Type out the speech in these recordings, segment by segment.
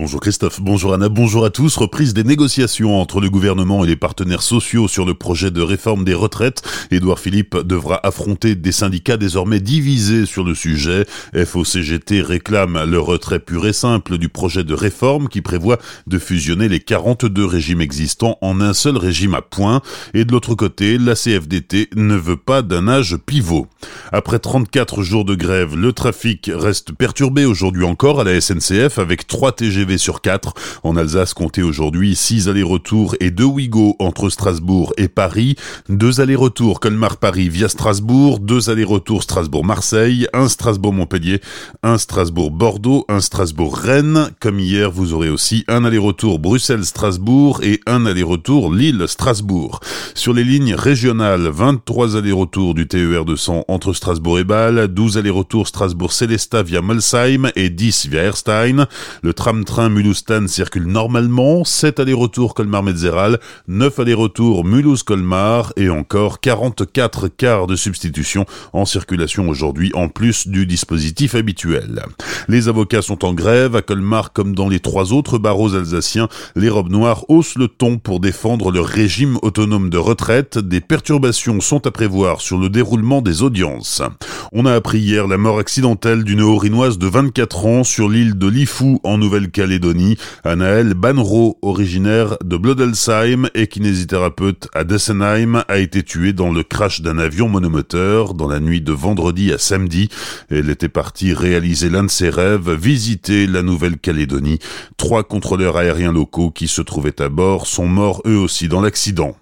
Bonjour Christophe, bonjour Anna, bonjour à tous. Reprise des négociations entre le gouvernement et les partenaires sociaux sur le projet de réforme des retraites. Édouard Philippe devra affronter des syndicats désormais divisés sur le sujet. FOCGT réclame le retrait pur et simple du projet de réforme qui prévoit de fusionner les 42 régimes existants en un seul régime à points. Et de l'autre côté, la CFDT ne veut pas d'un âge pivot. Après 34 jours de grève, le trafic reste perturbé aujourd'hui encore à la SNCF avec 3 TGV sur 4. En Alsace, comptez aujourd'hui 6 allers-retours et 2 Ouigo entre Strasbourg et Paris, 2 allers-retours Colmar-Paris via Strasbourg, 2 allers-retours Strasbourg-Marseille, 1 Strasbourg-Montpellier, 1 Strasbourg-Bordeaux, 1 Strasbourg-Rennes. Comme hier, vous aurez aussi un aller-retour Bruxelles-Strasbourg et un aller-retour Lille-Strasbourg. Sur les lignes régionales, 23 allers-retours du TER 200 entre Strasbourg et Bâle, 12 allers-retours Strasbourg-Célestat via Molsheim et 10 via Erstein. Le tram-train mulhouse circule normalement, 7 allers-retours Colmar-Metzeral, 9 allers-retours Mulhouse-Colmar et encore 44 quarts de substitution en circulation aujourd'hui en plus du dispositif habituel. Les avocats sont en grève à Colmar comme dans les trois autres barreaux alsaciens. Les robes noires haussent le ton pour défendre le régime autonome de retraite. Des perturbations sont à prévoir sur le déroulement des audiences. On a appris hier la mort accidentelle d'une orinoise de 24 ans sur l'île de Lifou en Nouvelle-Calédonie. Anaël Banro, originaire de Blodelsheim et kinésithérapeute à Dessenheim, a été tuée dans le crash d'un avion monomoteur dans la nuit de vendredi à samedi. Elle était partie réaliser l'un de ses rêves, visiter la Nouvelle-Calédonie. Trois contrôleurs aériens locaux qui se trouvaient à bord sont morts eux aussi dans l'accident.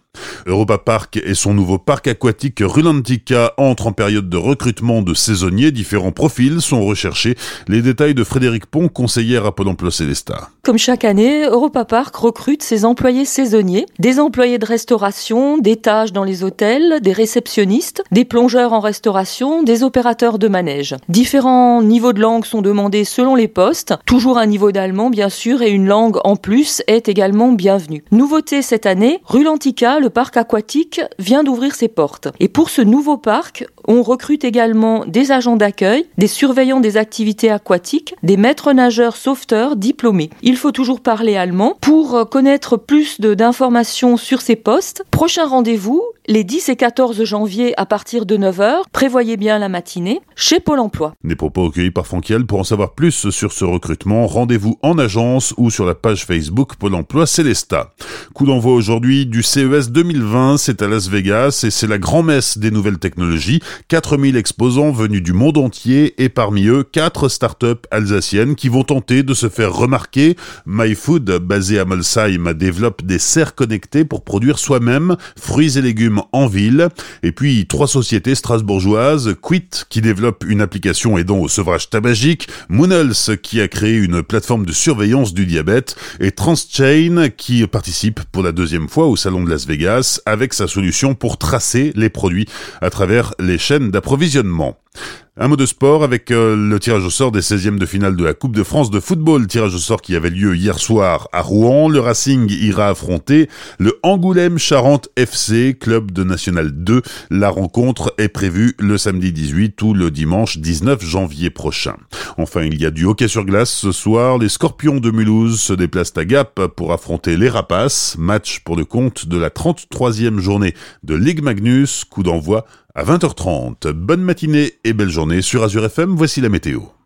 Europa Park et son nouveau parc aquatique Rulantica entrent en période de recrutement de saisonniers. Différents profils sont recherchés. Les détails de Frédéric Pont, conseillère à Pôle emploi Célestat. Comme chaque année, Europa Park recrute ses employés saisonniers, des employés de restauration, des tâches dans les hôtels, des réceptionnistes, des plongeurs en restauration, des opérateurs de manège. Différents niveaux de langue sont demandés selon les postes. Toujours un niveau d'allemand, bien sûr, et une langue en plus est également bienvenue. Nouveauté cette année, Rulantica, le parc aquatique vient d'ouvrir ses portes. Et pour ce nouveau parc, on recrute également des agents d'accueil, des surveillants des activités aquatiques, des maîtres nageurs sauveteurs diplômés. Il faut toujours parler allemand. Pour connaître plus d'informations sur ces postes, prochain rendez-vous les 10 et 14 janvier à partir de 9h. Prévoyez bien la matinée chez Pôle emploi. Des propos recueillis par Franquiel. Pour en savoir plus sur ce recrutement, rendez-vous en agence ou sur la page Facebook Pôle emploi Célesta. Coup d'envoi aujourd'hui du CES 2020, c'est à Las Vegas et c'est la grand-messe des nouvelles technologies. 4000 exposants venus du monde entier et parmi eux 4 startups alsaciennes qui vont tenter de se faire remarquer. MyFood, basé à Molsheim, développe des serres connectées pour produire soi-même fruits et légumes en ville. Et puis trois sociétés strasbourgeoises, Quit qui développe une application aidant au sevrage tabagique, Moonels qui a créé une plateforme de surveillance du diabète et Transchain qui participe pour la deuxième fois au salon de Las Vegas avec sa solution pour tracer les produits à travers les chaînes d'approvisionnement. Un mot de sport avec euh, le tirage au sort des 16e de finale de la Coupe de France de football, tirage au sort qui avait lieu hier soir à Rouen. Le Racing ira affronter le Angoulême Charente FC, club de National 2. La rencontre est prévue le samedi 18 ou le dimanche 19 janvier prochain. Enfin, il y a du hockey sur glace ce soir. Les Scorpions de Mulhouse se déplacent à Gap pour affronter les Rapaces. Match pour le compte de la 33e journée de Ligue Magnus. Coup d'envoi à 20h30. Bonne matinée et belle journée sur Azure FM, voici la météo.